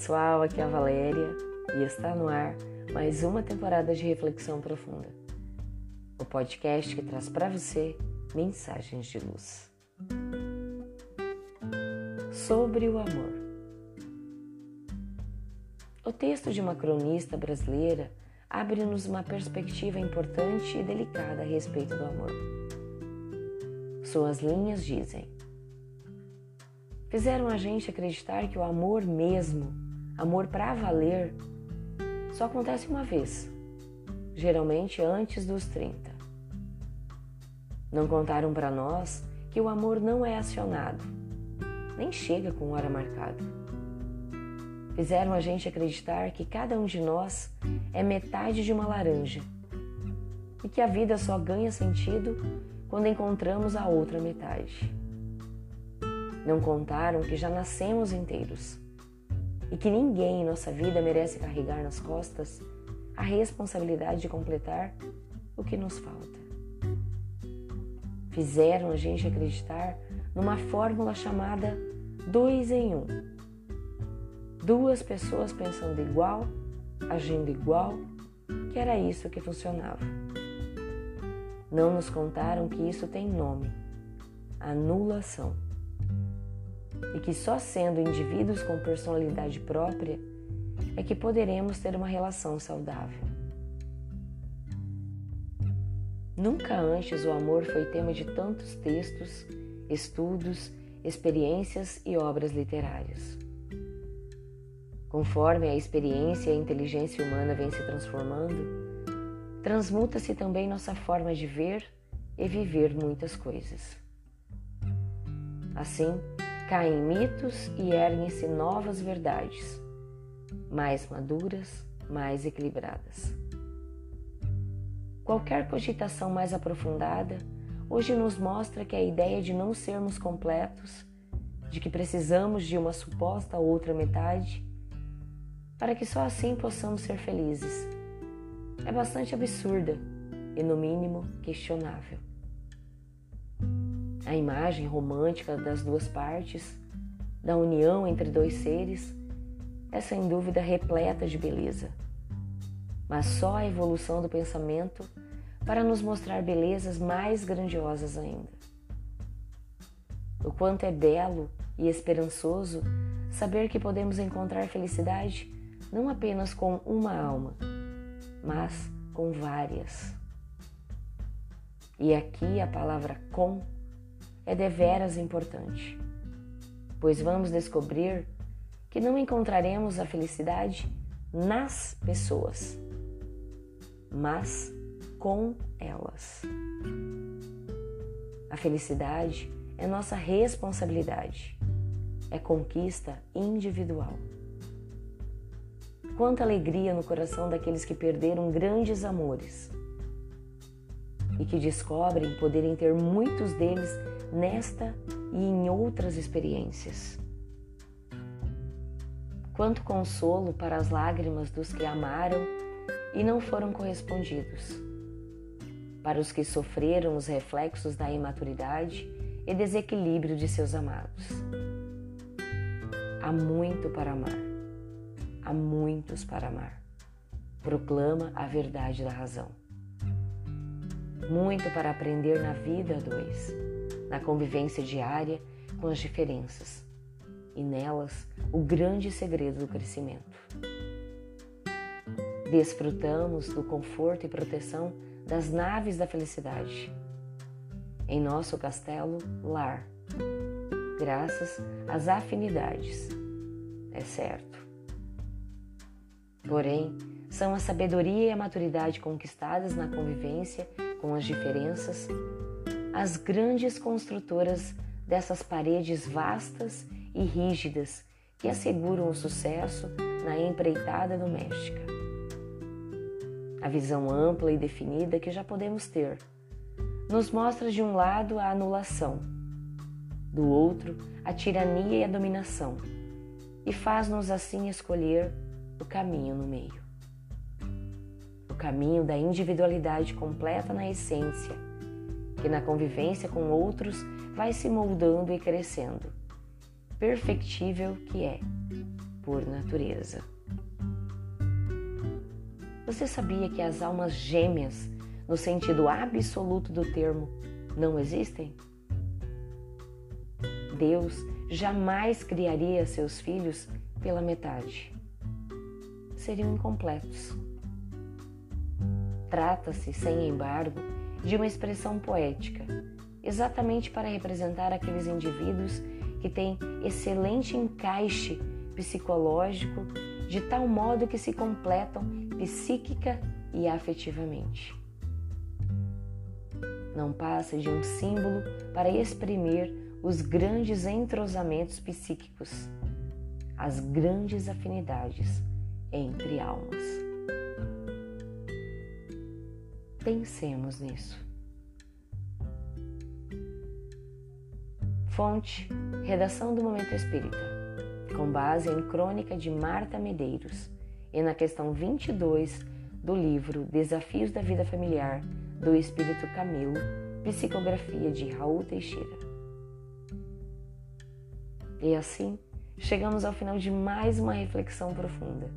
pessoal, aqui é a Valéria e está no ar mais uma temporada de Reflexão Profunda, o podcast que traz para você mensagens de luz. Sobre o amor. O texto de uma cronista brasileira abre-nos uma perspectiva importante e delicada a respeito do amor. Suas linhas dizem: fizeram a gente acreditar que o amor mesmo, amor para valer, só acontece uma vez, geralmente antes dos 30. Não contaram para nós que o amor não é acionado, nem chega com hora marcada. Fizeram a gente acreditar que cada um de nós é metade de uma laranja e que a vida só ganha sentido quando encontramos a outra metade. Não contaram que já nascemos inteiros e que ninguém em nossa vida merece carregar nas costas a responsabilidade de completar o que nos falta. Fizeram a gente acreditar numa fórmula chamada dois em um. Duas pessoas pensando igual, agindo igual, que era isso que funcionava. Não nos contaram que isso tem nome: anulação e que só sendo indivíduos com personalidade própria é que poderemos ter uma relação saudável. Nunca antes o amor foi tema de tantos textos, estudos, experiências e obras literárias. Conforme a experiência e a inteligência humana vem se transformando, transmuta-se também nossa forma de ver e viver muitas coisas. Assim, caem mitos e erguem-se novas verdades, mais maduras, mais equilibradas. Qualquer cogitação mais aprofundada hoje nos mostra que a ideia de não sermos completos, de que precisamos de uma suposta outra metade, para que só assim possamos ser felizes, é bastante absurda e, no mínimo, questionável. A imagem romântica das duas partes, da união entre dois seres, é sem dúvida repleta de beleza. Mas só a evolução do pensamento para nos mostrar belezas mais grandiosas ainda. O quanto é belo e esperançoso saber que podemos encontrar felicidade não apenas com uma alma, mas com várias. E aqui a palavra com é deveras importante, pois vamos descobrir que não encontraremos a felicidade nas pessoas, mas com elas. A felicidade é nossa responsabilidade, é conquista individual. Quanta alegria no coração daqueles que perderam grandes amores e que descobrem poderem ter muitos deles nesta e em outras experiências. Quanto consolo para as lágrimas dos que amaram e não foram correspondidos, para os que sofreram os reflexos da imaturidade e desequilíbrio de seus amados. Há muito para amar, há muitos para amar. Proclama a verdade da razão. Muito para aprender na vida a dois na convivência diária com as diferenças e nelas o grande segredo do crescimento. Desfrutamos do conforto e proteção das naves da felicidade. Em nosso castelo, lar, graças às afinidades, é certo. Porém, são a sabedoria e a maturidade conquistadas na convivência com as diferenças as grandes construtoras dessas paredes vastas e rígidas que asseguram o sucesso na empreitada doméstica. A visão ampla e definida que já podemos ter nos mostra de um lado a anulação, do outro a tirania e a dominação, e faz-nos assim escolher o caminho no meio. Caminho da individualidade completa na essência que na convivência com outros vai se moldando e crescendo. Perfectível que é, por natureza. Você sabia que as almas gêmeas, no sentido absoluto do termo, não existem? Deus jamais criaria seus filhos pela metade. Seriam incompletos. Trata-se, sem embargo, de uma expressão poética, exatamente para representar aqueles indivíduos que têm excelente encaixe psicológico, de tal modo que se completam psíquica e afetivamente. Não passa de um símbolo para exprimir os grandes entrosamentos psíquicos, as grandes afinidades entre almas. Pensemos nisso. Fonte: Redação do Momento Espírita, com base em crônica de Marta Medeiros e na questão 22 do livro Desafios da Vida Familiar do Espírito Camilo, psicografia de Raul Teixeira. E assim, chegamos ao final de mais uma reflexão profunda.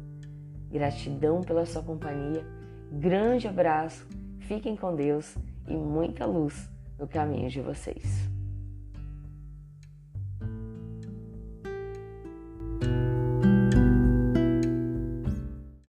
Gratidão pela sua companhia, grande abraço, fiquem com Deus e muita luz no caminho de vocês.